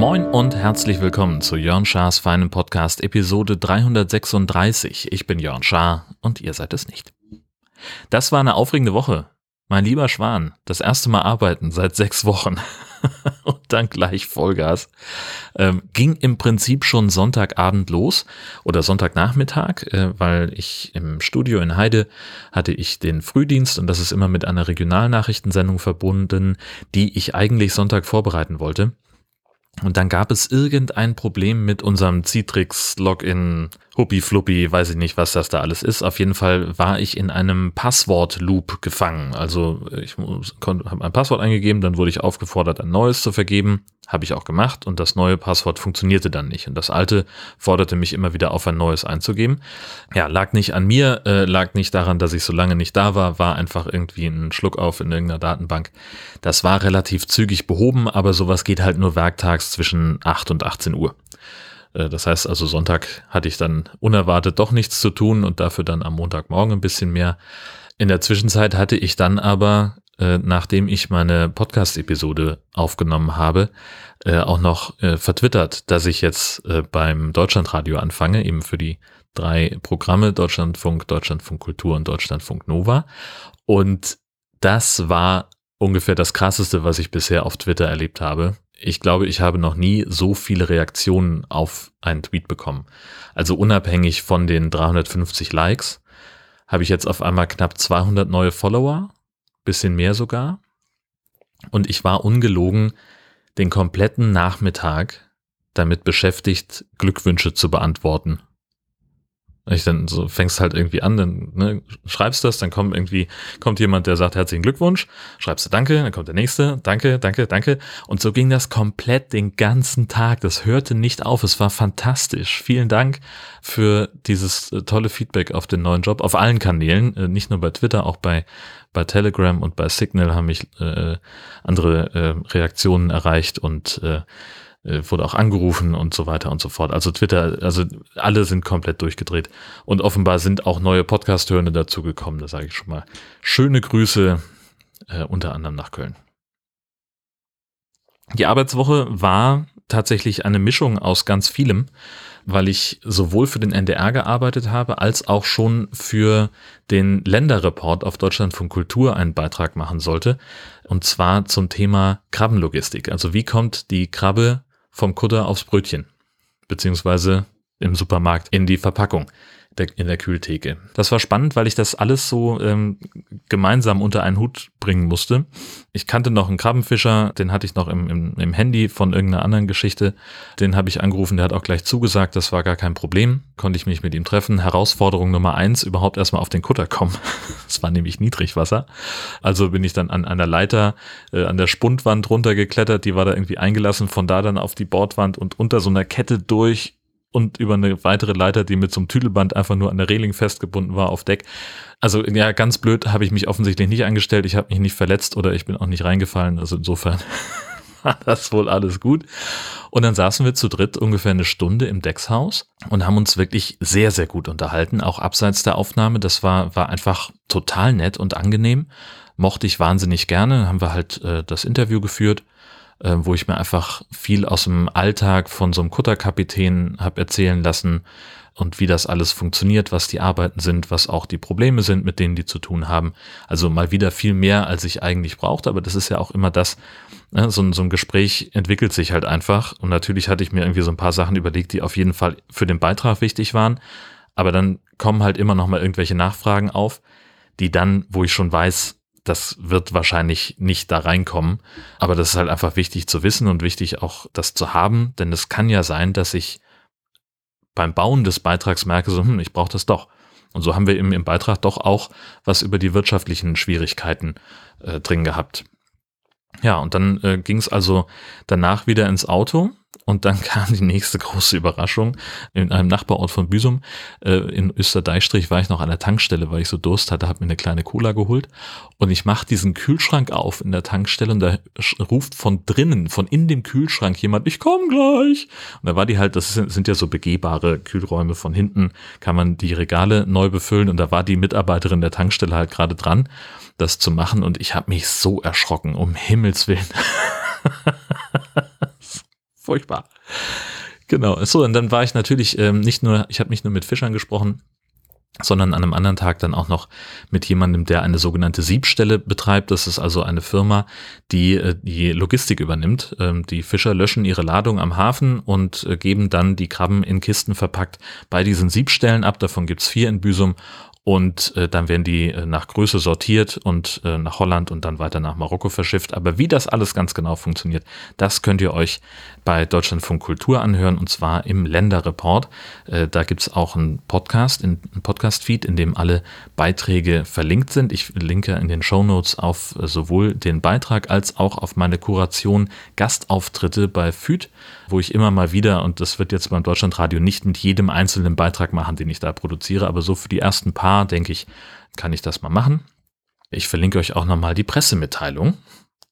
Moin und herzlich willkommen zu Jörn Schars feinem Podcast Episode 336. Ich bin Jörn Schaar und ihr seid es nicht. Das war eine aufregende Woche. Mein lieber Schwan, das erste Mal arbeiten seit sechs Wochen und dann gleich Vollgas. Ähm, ging im Prinzip schon Sonntagabend los oder Sonntagnachmittag, äh, weil ich im Studio in Heide hatte ich den Frühdienst und das ist immer mit einer Regionalnachrichtensendung verbunden, die ich eigentlich Sonntag vorbereiten wollte. Und dann gab es irgendein Problem mit unserem Citrix-Login, Huppi Fluppi, weiß ich nicht, was das da alles ist. Auf jeden Fall war ich in einem Passwort-Loop gefangen. Also ich habe mein Passwort eingegeben, dann wurde ich aufgefordert, ein neues zu vergeben. Habe ich auch gemacht und das neue Passwort funktionierte dann nicht. Und das alte forderte mich immer wieder auf, ein neues einzugeben. Ja, lag nicht an mir, äh, lag nicht daran, dass ich so lange nicht da war, war einfach irgendwie ein Schluck auf in irgendeiner Datenbank. Das war relativ zügig behoben, aber sowas geht halt nur werktags zwischen 8 und 18 Uhr. Äh, das heißt also, Sonntag hatte ich dann unerwartet doch nichts zu tun und dafür dann am Montagmorgen ein bisschen mehr. In der Zwischenzeit hatte ich dann aber, äh, nachdem ich meine Podcast-Episode aufgenommen habe, äh, auch noch vertwittert, dass ich jetzt beim Deutschlandradio anfange, eben für die drei Programme Deutschlandfunk, Deutschlandfunk Kultur und Deutschlandfunk Nova. Und das war ungefähr das krasseste, was ich bisher auf Twitter erlebt habe ich glaube, ich habe noch nie so viele Reaktionen auf einen Tweet bekommen. Also unabhängig von den 350 Likes habe ich jetzt auf einmal knapp 200 neue Follower, bisschen mehr sogar. Und ich war ungelogen den kompletten Nachmittag damit beschäftigt, Glückwünsche zu beantworten. Ich dann so fängst halt irgendwie an, dann ne, schreibst das, dann kommt irgendwie kommt jemand, der sagt herzlichen Glückwunsch, schreibst du Danke, dann kommt der nächste, Danke, Danke, Danke und so ging das komplett den ganzen Tag. Das hörte nicht auf. Es war fantastisch. Vielen Dank für dieses äh, tolle Feedback auf den neuen Job auf allen Kanälen, äh, nicht nur bei Twitter, auch bei bei Telegram und bei Signal haben mich äh, andere äh, Reaktionen erreicht und äh, äh, wurde auch angerufen und so weiter und so fort. Also Twitter, also alle sind komplett durchgedreht. Und offenbar sind auch neue Podcast-Hörende dazugekommen, das sage ich schon mal. Schöne Grüße, äh, unter anderem nach Köln. Die Arbeitswoche war tatsächlich eine Mischung aus ganz vielem, weil ich sowohl für den NDR gearbeitet habe, als auch schon für den Länderreport auf Deutschland von Kultur einen Beitrag machen sollte. Und zwar zum Thema Krabbenlogistik. Also wie kommt die Krabbe vom Kutter aufs Brötchen, beziehungsweise im Supermarkt in die Verpackung in der Kühltheke. Das war spannend, weil ich das alles so ähm, gemeinsam unter einen Hut bringen musste. Ich kannte noch einen Krabbenfischer, den hatte ich noch im, im, im Handy von irgendeiner anderen Geschichte. Den habe ich angerufen, der hat auch gleich zugesagt, das war gar kein Problem. Konnte ich mich mit ihm treffen. Herausforderung Nummer eins, überhaupt erstmal auf den Kutter kommen. Es war nämlich Niedrigwasser. Also bin ich dann an einer Leiter, äh, an der Spundwand runtergeklettert, die war da irgendwie eingelassen, von da dann auf die Bordwand und unter so einer Kette durch und über eine weitere Leiter, die mit so einem Tüdelband einfach nur an der Reling festgebunden war, auf Deck. Also ja, ganz blöd habe ich mich offensichtlich nicht angestellt. Ich habe mich nicht verletzt oder ich bin auch nicht reingefallen. Also insofern war das wohl alles gut. Und dann saßen wir zu dritt ungefähr eine Stunde im Deckshaus und haben uns wirklich sehr, sehr gut unterhalten, auch abseits der Aufnahme. Das war, war einfach total nett und angenehm. Mochte ich wahnsinnig gerne. Haben wir halt äh, das Interview geführt äh, wo ich mir einfach viel aus dem Alltag von so einem Kutterkapitän habe erzählen lassen und wie das alles funktioniert, was die Arbeiten sind, was auch die Probleme sind, mit denen die zu tun haben. Also mal wieder viel mehr, als ich eigentlich brauchte, aber das ist ja auch immer das, ne, so, so ein Gespräch entwickelt sich halt einfach. Und natürlich hatte ich mir irgendwie so ein paar Sachen überlegt, die auf jeden Fall für den Beitrag wichtig waren, aber dann kommen halt immer noch mal irgendwelche Nachfragen auf, die dann, wo ich schon weiß, das wird wahrscheinlich nicht da reinkommen. Aber das ist halt einfach wichtig zu wissen und wichtig auch das zu haben, denn es kann ja sein, dass ich beim Bauen des Beitrags merke, so, hm, ich brauche das doch. Und so haben wir im, im Beitrag doch auch was über die wirtschaftlichen Schwierigkeiten äh, drin gehabt. Ja, und dann äh, ging es also danach wieder ins Auto Und dann kam die nächste große Überraschung. In einem Nachbarort von Büsum, äh, in Österdeichstrich, war ich noch an der Tankstelle, weil ich so Durst hatte, habe mir eine kleine Cola geholt. Und ich mache diesen Kühlschrank auf in der Tankstelle und da ruft von drinnen, von in dem Kühlschrank jemand, ich komme gleich. Und da war die halt, das sind, sind ja so begehbare Kühlräume von hinten, kann man die Regale neu befüllen. Und da war die Mitarbeiterin der Tankstelle halt gerade dran, das zu machen. Und ich habe mich so erschrocken, um Himmels Willen. Furchtbar. Genau. So, und dann war ich natürlich ähm, nicht nur, ich habe nicht nur mit Fischern gesprochen, sondern an einem anderen Tag dann auch noch mit jemandem, der eine sogenannte Siebstelle betreibt. Das ist also eine Firma, die äh, die Logistik übernimmt. Ähm, die Fischer löschen ihre Ladung am Hafen und äh, geben dann die Krabben in Kisten verpackt bei diesen Siebstellen ab. Davon gibt's vier in Büsum und äh, dann werden die äh, nach Größe sortiert und äh, nach Holland und dann weiter nach Marokko verschifft. Aber wie das alles ganz genau funktioniert, das könnt ihr euch bei Deutschlandfunk Kultur anhören und zwar im Länderreport. Äh, da gibt's auch einen Podcast, einen Podcast-Feed, in dem alle Beiträge verlinkt sind. Ich linke in den Show Notes auf äh, sowohl den Beitrag als auch auf meine Kuration Gastauftritte bei FÜD, wo ich immer mal wieder, und das wird jetzt beim Deutschlandradio nicht mit jedem einzelnen Beitrag machen, den ich da produziere, aber so für die ersten paar, denke ich, kann ich das mal machen. Ich verlinke euch auch nochmal die Pressemitteilung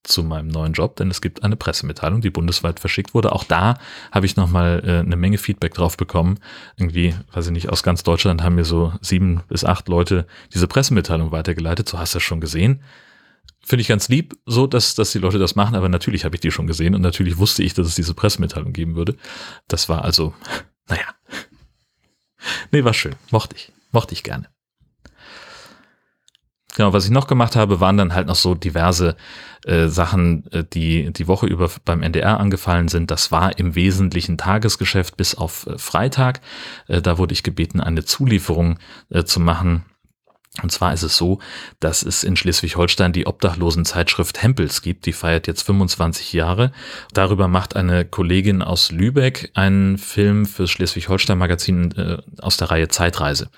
zu meinem neuen Job, denn es gibt eine Pressemitteilung, die bundesweit verschickt wurde. Auch da habe ich nochmal äh, eine Menge Feedback drauf bekommen. Irgendwie, weiß ich nicht, aus ganz Deutschland haben mir so sieben bis acht Leute diese Pressemitteilung weitergeleitet. So hast du das schon gesehen. Finde ich ganz lieb, so dass, dass die Leute das machen, aber natürlich habe ich die schon gesehen und natürlich wusste ich, dass es diese Pressemitteilung geben würde. Das war also, naja. Nee, war schön. Mochte ich. Mochte ich gerne. Genau, was ich noch gemacht habe, waren dann halt noch so diverse äh, Sachen, äh, die die Woche über beim NDR angefallen sind. Das war im Wesentlichen Tagesgeschäft bis auf äh, Freitag. Äh, da wurde ich gebeten, eine Zulieferung äh, zu machen und zwar ist es so, dass es in Schleswig-Holstein die Obdachlosenzeitschrift Hempels gibt. Die feiert jetzt 25 Jahre. Darüber macht eine Kollegin aus Lübeck einen Film fürs Schleswig-Holstein-Magazin äh, aus der Reihe Zeitreise.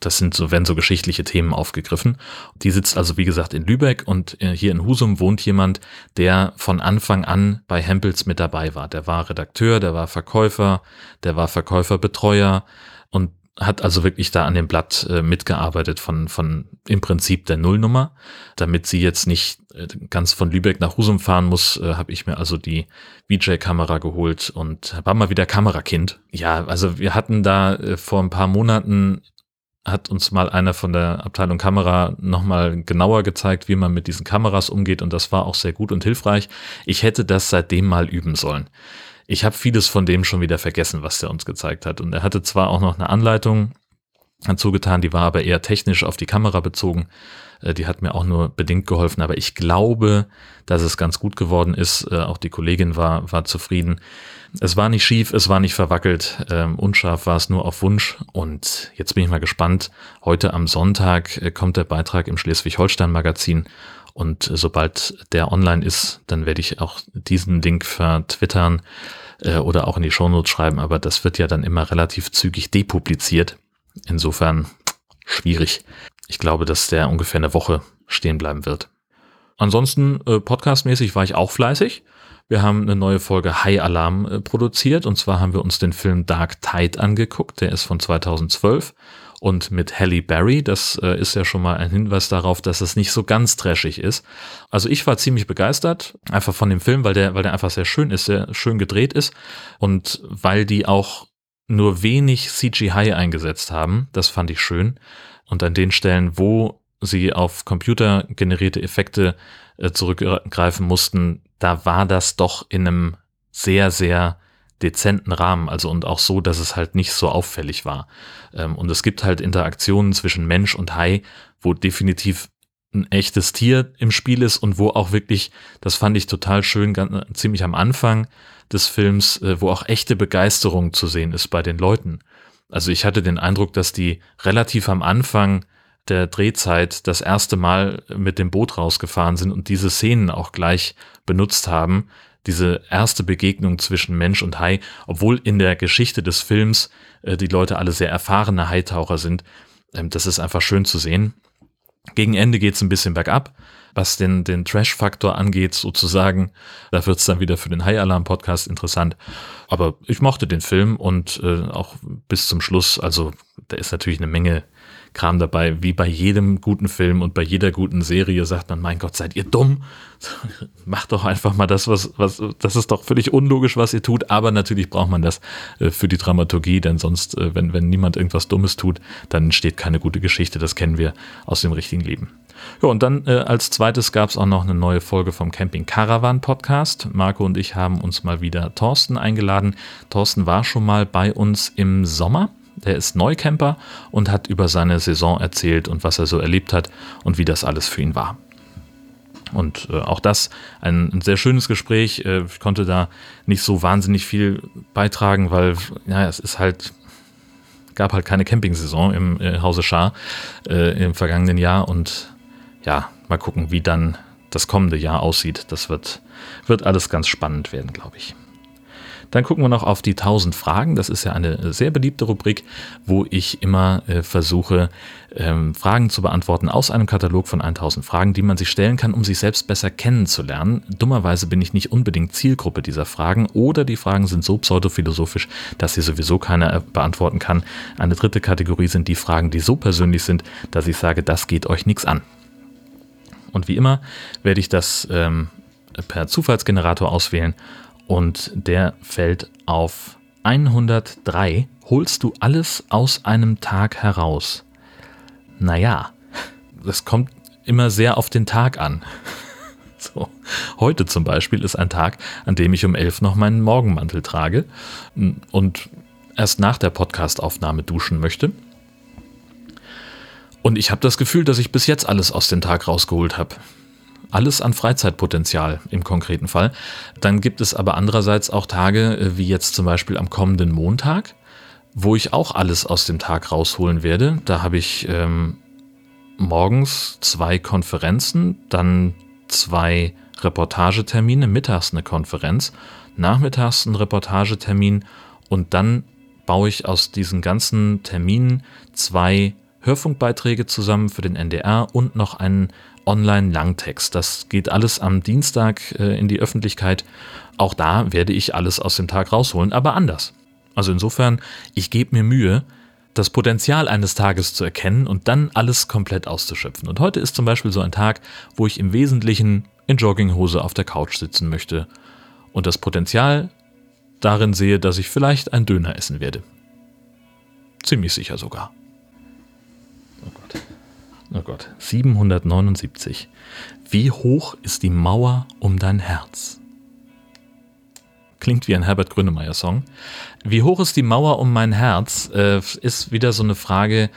Das sind so, werden so geschichtliche Themen aufgegriffen. Die sitzt also, wie gesagt, in Lübeck und äh, hier in Husum wohnt jemand, der von Anfang an bei Hempels mit dabei war. Der war Redakteur, der war Verkäufer, der war Verkäuferbetreuer und hat also wirklich da an dem Blatt äh, mitgearbeitet von, von im Prinzip der Nullnummer. Damit sie jetzt nicht äh, ganz von Lübeck nach Husum fahren muss, äh, habe ich mir also die VJ-Kamera geholt und war mal wieder Kamerakind. Ja, also wir hatten da äh, vor ein paar Monaten hat uns mal einer von der Abteilung Kamera nochmal genauer gezeigt, wie man mit diesen Kameras umgeht und das war auch sehr gut und hilfreich. Ich hätte das seitdem mal üben sollen ich habe vieles von dem schon wieder vergessen, was der uns gezeigt hat. Und er hatte zwar auch noch eine Anleitung dazu getan, die war aber eher technisch auf die Kamera bezogen. Äh, die hat mir auch nur bedingt geholfen, aber ich glaube, dass es ganz gut geworden ist. Äh, auch die Kollegin war, war zufrieden. Es war nicht schief, es war nicht verwackelt, ähm, unscharf war es nur auf Wunsch. Und jetzt bin ich mal gespannt. Heute am Sonntag äh, kommt der Beitrag im Schleswig-Holstein-Magazin und sobald der online ist, dann werde ich auch diesen Link vertwittern äh, oder auch in die Shownotes schreiben, aber das wird ja dann immer relativ zügig depubliziert. Insofern schwierig. Ich glaube, dass der ungefähr eine Woche stehen bleiben wird. Ansonsten äh, podcastmäßig war ich auch fleißig. Wir haben eine neue Folge High Alarm äh, produziert und zwar haben wir uns den Film Dark Tide angeguckt. Der ist von 2012 und mit Halle Berry. Das äh, ist ja schon mal ein Hinweis darauf, dass es nicht so ganz trashig ist. Also ich war ziemlich begeistert, einfach von dem Film, weil der, weil der einfach sehr schön ist, sehr schön gedreht ist und weil die auch nur wenig CGI eingesetzt haben. Das fand ich schön. Und an den Stellen, wo sie auf computergenerierte Effekte äh, zurückgreifen mussten, da war das doch in einem sehr, sehr dezenten Rahmen, also und auch so, dass es halt nicht so auffällig war. Ähm, und es gibt halt Interaktionen zwischen Mensch und Hai, wo definitiv ein echtes Tier im Spiel ist und wo auch wirklich, das fand ich total schön, ganz, ziemlich am Anfang des Films, äh, wo auch echte Begeisterung zu sehen ist bei den Leuten. Also ich hatte den Eindruck, dass die relativ am Anfang der Drehzeit das erste Mal mit dem Boot rausgefahren sind und diese Szenen auch gleich benutzt haben, diese erste Begegnung zwischen Mensch und Hai, obwohl in der Geschichte des Films äh, die Leute alle sehr erfahrene Haitaucher sind. Ähm, das ist einfach schön zu sehen. Gegen Ende geht es ein bisschen bergab, was den, den Trash-Faktor angeht, sozusagen. Da wird es dann wieder für den High Alarm Podcast interessant. Aber ich mochte den Film und äh, auch bis zum Schluss, also da ist natürlich eine Menge Kram dabei. Wie bei jedem guten Film und bei jeder guten Serie sagt man, mein Gott, seid ihr dumm? Macht doch einfach mal das, was, was, das ist doch völlig unlogisch, was ihr tut. Aber natürlich braucht man das äh, für die Dramaturgie, denn sonst, äh, wenn, wenn niemand irgendwas Dummes tut, dann entsteht keine gute Geschichte. Das kennen wir aus dem richtigen Leben. Ja, und dann äh, als zweites gab es auch noch eine neue Folge vom Camping Caravan Podcast. Marco und ich haben uns mal wieder Thorsten eingeladen. Thorsten war schon mal bei uns im Sommer der ist Neucamper und hat über seine Saison erzählt und was er so erlebt hat und wie das alles für ihn war. Und äh, auch das ein, ein, sehr schönes Gespräch. Äh, ich konnte da nicht so wahnsinnig viel beitragen, weil ja, es ist halt gab halt keine Campingsaison im äh, Hause Schar äh, im vergangenen Jahr und ja, mal gucken, wie dann das kommende Jahr aussieht. Das wird, wird alles ganz spannend werden, glaube ich. Dann gucken wir noch auf die 1000 Fragen. Das ist ja eine sehr beliebte Rubrik, wo ich immer äh, versuche, ähm, Fragen zu beantworten aus einem Katalog von 1000 Fragen, die man sich stellen kann, um sich selbst besser kennenzulernen. Dummerweise bin ich nicht unbedingt Zielgruppe dieser Fragen oder die Fragen sind so pseudophilosophisch, dass sie sowieso keiner äh, beantworten kann. Eine dritte Kategorie sind die Fragen, die so persönlich sind, dass ich sage, das geht euch nichts an. Und wie immer werde ich das ähm, per Zufallsgenerator auswählen und der fällt auf 103. Holst du alles aus einem Tag heraus? Naja, das kommt immer sehr auf den Tag an. So. Heute zum Beispiel ist ein Tag, an dem ich um 11 noch meinen Morgenmantel trage und erst nach der Podcastaufnahme duschen möchte. Und ich habe das Gefühl, dass ich bis jetzt alles aus dem Tag rausgeholt habe alles an Freizeitpotenzial im konkreten Fall. Dann gibt es aber andererseits auch Tage, äh, wie jetzt zum Beispiel am kommenden Montag, wo ich auch alles aus dem Tag rausholen werde. Da habe ich ähm, morgens zwei Konferenzen, dann zwei Reportagetermine, mittags eine Konferenz, nachmittags ein Reportagetermin und dann baue ich aus diesen ganzen Terminen zwei Hörfunkbeiträge zusammen für den NDR und noch einen Online-Langtext. Das geht alles am Dienstag äh, in die Öffentlichkeit. Auch da werde ich alles aus dem Tag rausholen, aber anders. Also insofern, ich gebe mir Mühe, das Potenzial eines Tages zu erkennen und dann alles komplett auszuschöpfen. Und heute ist zum Beispiel so ein Tag, wo ich im Wesentlichen in Jogginghose auf der Couch sitzen möchte und das Potenzial darin sehe, dass ich vielleicht ein Döner essen werde. Ziemlich sicher sogar. Oh Gott. Oh Gott, 779. Wie hoch ist die Mauer um dein Herz? Klingt wie ein Herbert Grönemeyer-Song. Wie hoch ist die Mauer um mein Herz? Äh, ist wieder so eine Frage,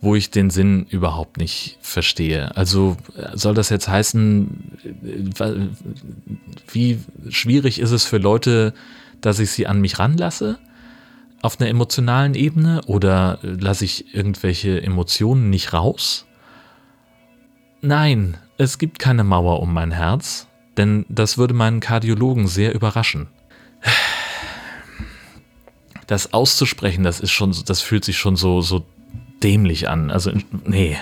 wo ich den Sinn überhaupt nicht verstehe. Also soll das jetzt heißen, äh, wie schwierig ist es für Leute, dass ich sie an mich ranlasse? Auf einer emotionalen Ebene oder lasse ich irgendwelche Emotionen nicht raus? Nein, es gibt keine Mauer um mein Herz, denn das würde meinen Kardiologen sehr überraschen. Das auszusprechen, das ist schon, das fühlt sich schon so, so dämlich an. Also, nee.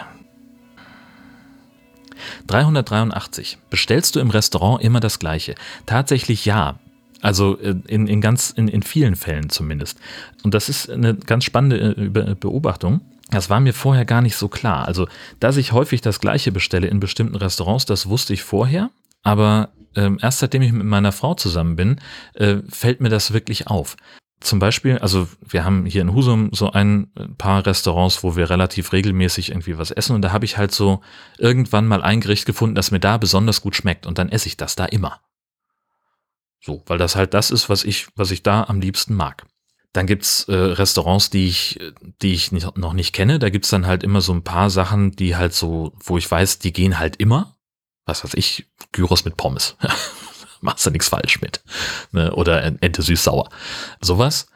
383. Bestellst du im Restaurant immer das Gleiche? Tatsächlich ja. Also äh, in, in ganz, in, in vielen Fällen zumindest. Und das ist eine ganz spannende äh, Beobachtung. Das war mir vorher gar nicht so klar. Also, dass ich häufig das Gleiche bestelle in bestimmten Restaurants, das wusste ich vorher. Aber ähm, erst seitdem ich mit meiner Frau zusammen bin, äh, fällt mir das wirklich auf. Zum Beispiel, also wir haben hier in Husum so ein paar Restaurants, wo wir relativ regelmäßig irgendwie was essen und da habe ich halt so irgendwann mal ein Gericht gefunden, das mir da besonders gut schmeckt und dann esse ich das da immer. So, weil das halt das ist, was ich, was ich da am liebsten mag. Dann gibt's äh, Restaurants, die ich, die ich nicht, noch nicht kenne. Da gibt's dann halt immer so ein paar Sachen, die halt so, wo ich weiß, die gehen halt immer. Was weiß ich, Gyros mit Pommes. Machst du nichts falsch mit. Ne? Oder Ente süß-sauer. Sowas.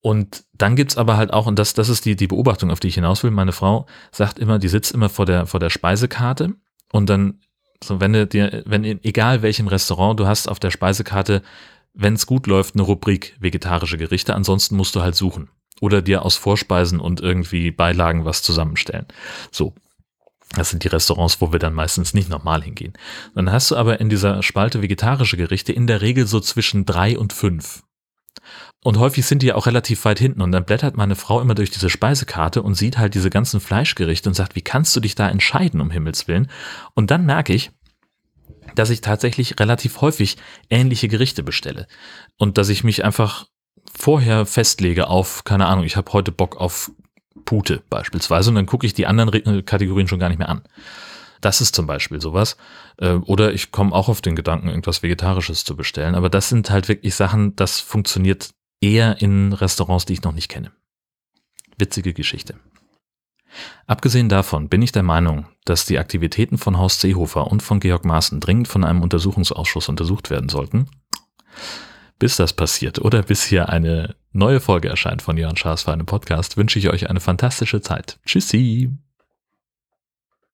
Und dann gibt's aber halt auch, und das, das ist die, die Beobachtung, auf die ich hinaus will, meine Frau sagt immer, die sitzt immer vor der, vor der Speisekarte und dann, so wenn du dir, wenn, egal welchem Restaurant du hast auf der Speisekarte wenn es gut läuft, eine Rubrik vegetarische Gerichte. Ansonsten musst du halt suchen. Oder dir aus Vorspeisen und irgendwie Beilagen was zusammenstellen. So. Das sind die Restaurants, wo wir dann meistens nicht normal hingehen. Dann hast du aber in dieser Spalte vegetarische Gerichte in der Regel so zwischen drei und fünf. Und häufig sind die ja auch relativ weit hinten. Und dann blättert meine Frau immer durch diese Speisekarte und sieht halt diese ganzen Fleischgerichte und sagt, wie kannst du dich da entscheiden, um Himmels Willen? Und dann merke ich, dass ich tatsächlich relativ häufig ähnliche Gerichte bestelle. Und dass ich mich einfach vorher festlege auf, keine Ahnung, ich habe heute Bock auf Pute beispielsweise und dann gucke ich die anderen Kategorien schon gar nicht mehr an. Das ist zum Beispiel sowas. Äh, oder ich komme auch auf den Gedanken, irgendwas Vegetarisches zu bestellen. Aber das sind halt wirklich Sachen, das funktioniert eher in Restaurants, die ich noch nicht kenne. Witzige Geschichte. Abgesehen davon bin ich der Meinung, dass die Aktivitäten von Horst Seehofer und von Georg Maaßen dringend von einem Untersuchungsausschuss untersucht werden sollten. Bis das passiert oder bis hier eine neue Folge erscheint von Jörn Schaas für einen Podcast, wünsche ich euch eine fantastische Zeit. Tschüssi!